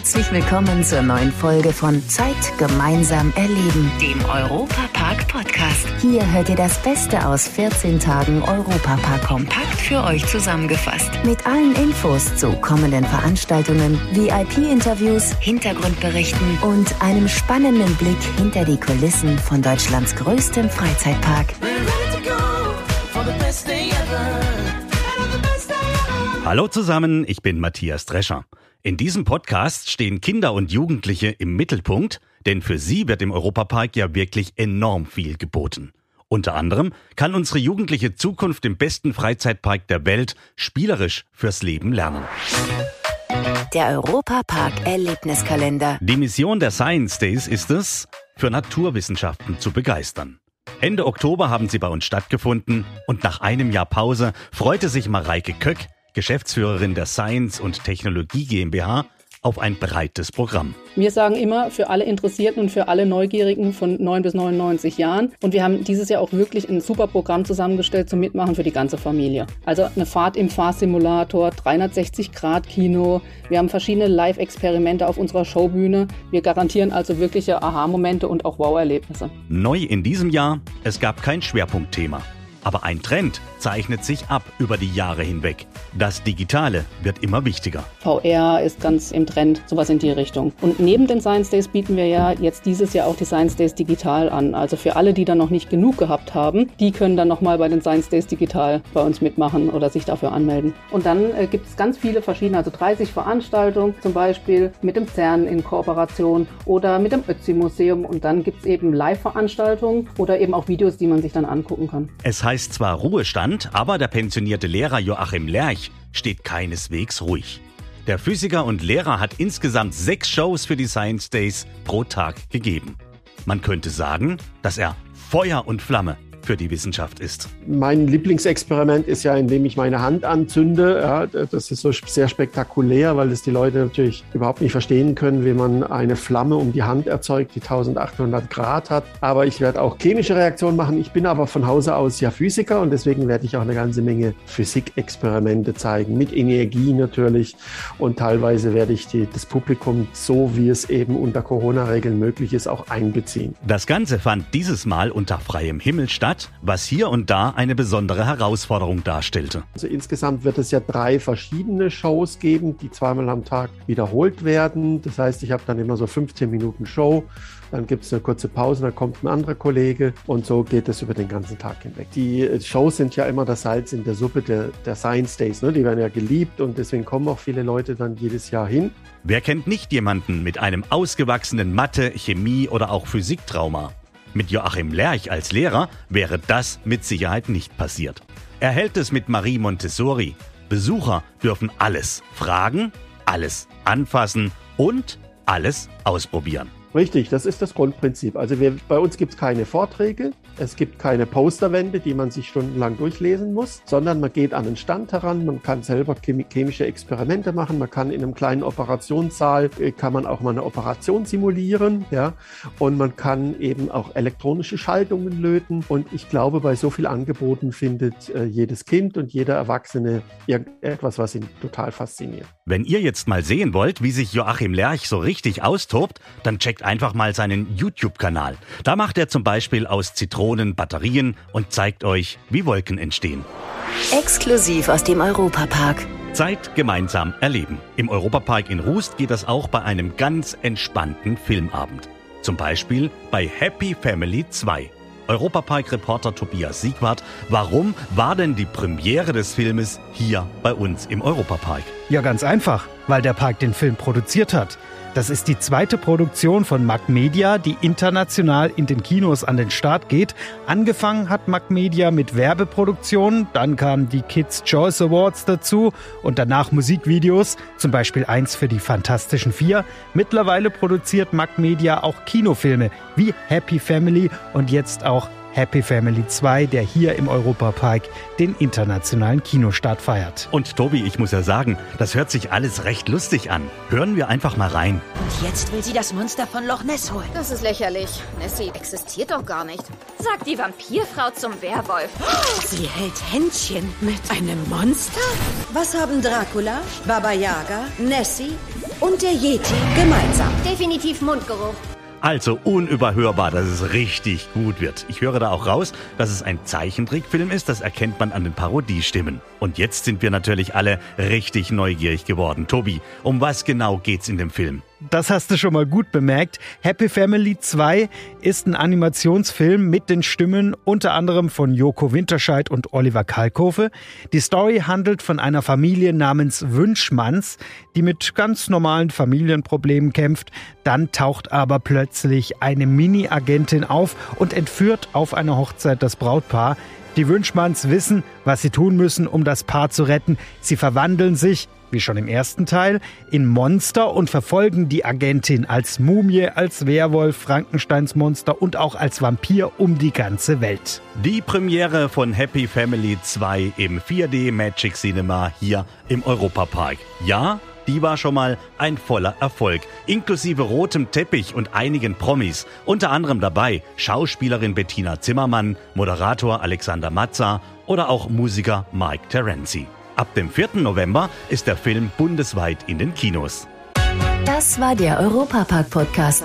Herzlich willkommen zur neuen Folge von Zeit gemeinsam erleben, dem Europapark Podcast. Hier hört ihr das Beste aus 14 Tagen Europapark kompakt für euch zusammengefasst. Mit allen Infos zu kommenden Veranstaltungen, VIP-Interviews, Hintergrundberichten und einem spannenden Blick hinter die Kulissen von Deutschlands größtem Freizeitpark. Hallo zusammen, ich bin Matthias Drescher. In diesem Podcast stehen Kinder und Jugendliche im Mittelpunkt, denn für sie wird im Europapark ja wirklich enorm viel geboten. Unter anderem kann unsere jugendliche Zukunft im besten Freizeitpark der Welt spielerisch fürs Leben lernen. Der Europapark Erlebniskalender. Die Mission der Science Days ist es, für Naturwissenschaften zu begeistern. Ende Oktober haben sie bei uns stattgefunden und nach einem Jahr Pause freute sich Mareike Köck, Geschäftsführerin der Science und Technologie GmbH, auf ein breites Programm. Wir sagen immer für alle Interessierten und für alle Neugierigen von 9 bis 99 Jahren. Und wir haben dieses Jahr auch wirklich ein super Programm zusammengestellt zum Mitmachen für die ganze Familie. Also eine Fahrt im Fahrsimulator, 360-Grad-Kino. Wir haben verschiedene Live-Experimente auf unserer Showbühne. Wir garantieren also wirkliche Aha-Momente und auch Wow-Erlebnisse. Neu in diesem Jahr, es gab kein Schwerpunktthema. Aber ein Trend zeichnet sich ab über die Jahre hinweg. Das Digitale wird immer wichtiger. VR ist ganz im Trend, sowas in die Richtung. Und neben den Science Days bieten wir ja jetzt dieses Jahr auch die Science Days digital an. Also für alle, die da noch nicht genug gehabt haben, die können dann nochmal bei den Science Days digital bei uns mitmachen oder sich dafür anmelden. Und dann äh, gibt es ganz viele verschiedene, also 30 Veranstaltungen, zum Beispiel mit dem CERN in Kooperation oder mit dem Ötzi-Museum. Und dann gibt es eben Live-Veranstaltungen oder eben auch Videos, die man sich dann angucken kann. Es heißt zwar Ruhestand, aber der pensionierte Lehrer Joachim Lerch steht keineswegs ruhig. Der Physiker und Lehrer hat insgesamt sechs Shows für die Science Days pro Tag gegeben. Man könnte sagen, dass er Feuer und Flamme für die Wissenschaft ist. Mein Lieblingsexperiment ist ja, indem ich meine Hand anzünde. Ja, das ist so sehr spektakulär, weil es die Leute natürlich überhaupt nicht verstehen können, wie man eine Flamme um die Hand erzeugt, die 1800 Grad hat. Aber ich werde auch chemische Reaktionen machen. Ich bin aber von Hause aus ja Physiker und deswegen werde ich auch eine ganze Menge Physikexperimente zeigen, mit Energie natürlich. Und teilweise werde ich die, das Publikum, so wie es eben unter Corona-Regeln möglich ist, auch einbeziehen. Das Ganze fand dieses Mal unter freiem Himmel statt was hier und da eine besondere Herausforderung darstellte. Also insgesamt wird es ja drei verschiedene Shows geben, die zweimal am Tag wiederholt werden. Das heißt, ich habe dann immer so 15 Minuten Show, dann gibt es eine kurze Pause, dann kommt ein anderer Kollege und so geht es über den ganzen Tag hinweg. Die Shows sind ja immer das Salz in der Suppe der, der Science Days. Ne? Die werden ja geliebt und deswegen kommen auch viele Leute dann jedes Jahr hin. Wer kennt nicht jemanden mit einem ausgewachsenen Mathe, Chemie oder auch Physiktrauma? Mit Joachim Lerch als Lehrer wäre das mit Sicherheit nicht passiert. Er hält es mit Marie Montessori. Besucher dürfen alles fragen, alles anfassen und alles ausprobieren. Richtig, das ist das Grundprinzip. Also wir, bei uns gibt es keine Vorträge, es gibt keine Posterwände, die man sich stundenlang durchlesen muss, sondern man geht an den Stand heran, man kann selber chemische Experimente machen, man kann in einem kleinen Operationssaal, äh, kann man auch mal eine Operation simulieren, ja, und man kann eben auch elektronische Schaltungen löten und ich glaube, bei so viel Angeboten findet äh, jedes Kind und jeder Erwachsene irgendetwas, was ihn total fasziniert. Wenn ihr jetzt mal sehen wollt, wie sich Joachim Lerch so richtig austobt, dann checkt checkt einfach mal seinen YouTube-Kanal. Da macht er zum Beispiel aus Zitronen Batterien und zeigt euch, wie Wolken entstehen. Exklusiv aus dem Europapark. Zeit gemeinsam erleben. Im Europapark in Rust geht das auch bei einem ganz entspannten Filmabend. Zum Beispiel bei Happy Family 2. Europapark-Reporter Tobias Siegwart, warum war denn die Premiere des Filmes hier bei uns im Europapark? Ja, ganz einfach, weil der Park den Film produziert hat. Das ist die zweite Produktion von Mac Media, die international in den Kinos an den Start geht. Angefangen hat Mac Media mit Werbeproduktionen, dann kamen die Kids Choice Awards dazu und danach Musikvideos, zum Beispiel eins für die Fantastischen Vier. Mittlerweile produziert Mac Media auch Kinofilme wie Happy Family und jetzt auch Happy Family 2, der hier im Europapark den internationalen Kinostart feiert. Und Tobi, ich muss ja sagen, das hört sich alles recht lustig an. Hören wir einfach mal rein. Und jetzt will sie das Monster von Loch Ness holen. Das ist lächerlich. Nessie existiert doch gar nicht. Sagt die Vampirfrau zum Werwolf. Sie hält Händchen mit einem Monster? Was haben Dracula, Baba Yaga, Nessie und der Yeti gemeinsam. Definitiv Mundgeruch. Also unüberhörbar, dass es richtig gut wird. Ich höre da auch raus, dass es ein Zeichentrickfilm ist, das erkennt man an den Parodiestimmen. Und jetzt sind wir natürlich alle richtig neugierig geworden. Tobi, um was genau geht's in dem Film? Das hast du schon mal gut bemerkt. Happy Family 2 ist ein Animationsfilm mit den Stimmen unter anderem von Joko Winterscheid und Oliver Kalkofe. Die Story handelt von einer Familie namens Wünschmanns, die mit ganz normalen Familienproblemen kämpft. Dann taucht aber plötzlich eine Mini-Agentin auf und entführt auf einer Hochzeit das Brautpaar. Die Wünschmanns wissen, was sie tun müssen, um das Paar zu retten. Sie verwandeln sich wie schon im ersten Teil, in Monster und verfolgen die Agentin als Mumie, als Werwolf, Frankensteins Monster und auch als Vampir um die ganze Welt. Die Premiere von Happy Family 2 im 4D Magic Cinema hier im Europapark. Ja, die war schon mal ein voller Erfolg, inklusive rotem Teppich und einigen Promis. Unter anderem dabei Schauspielerin Bettina Zimmermann, Moderator Alexander Matza oder auch Musiker Mike Terenzi. Ab dem 4. November ist der Film bundesweit in den Kinos. Das war der Europapark-Podcast.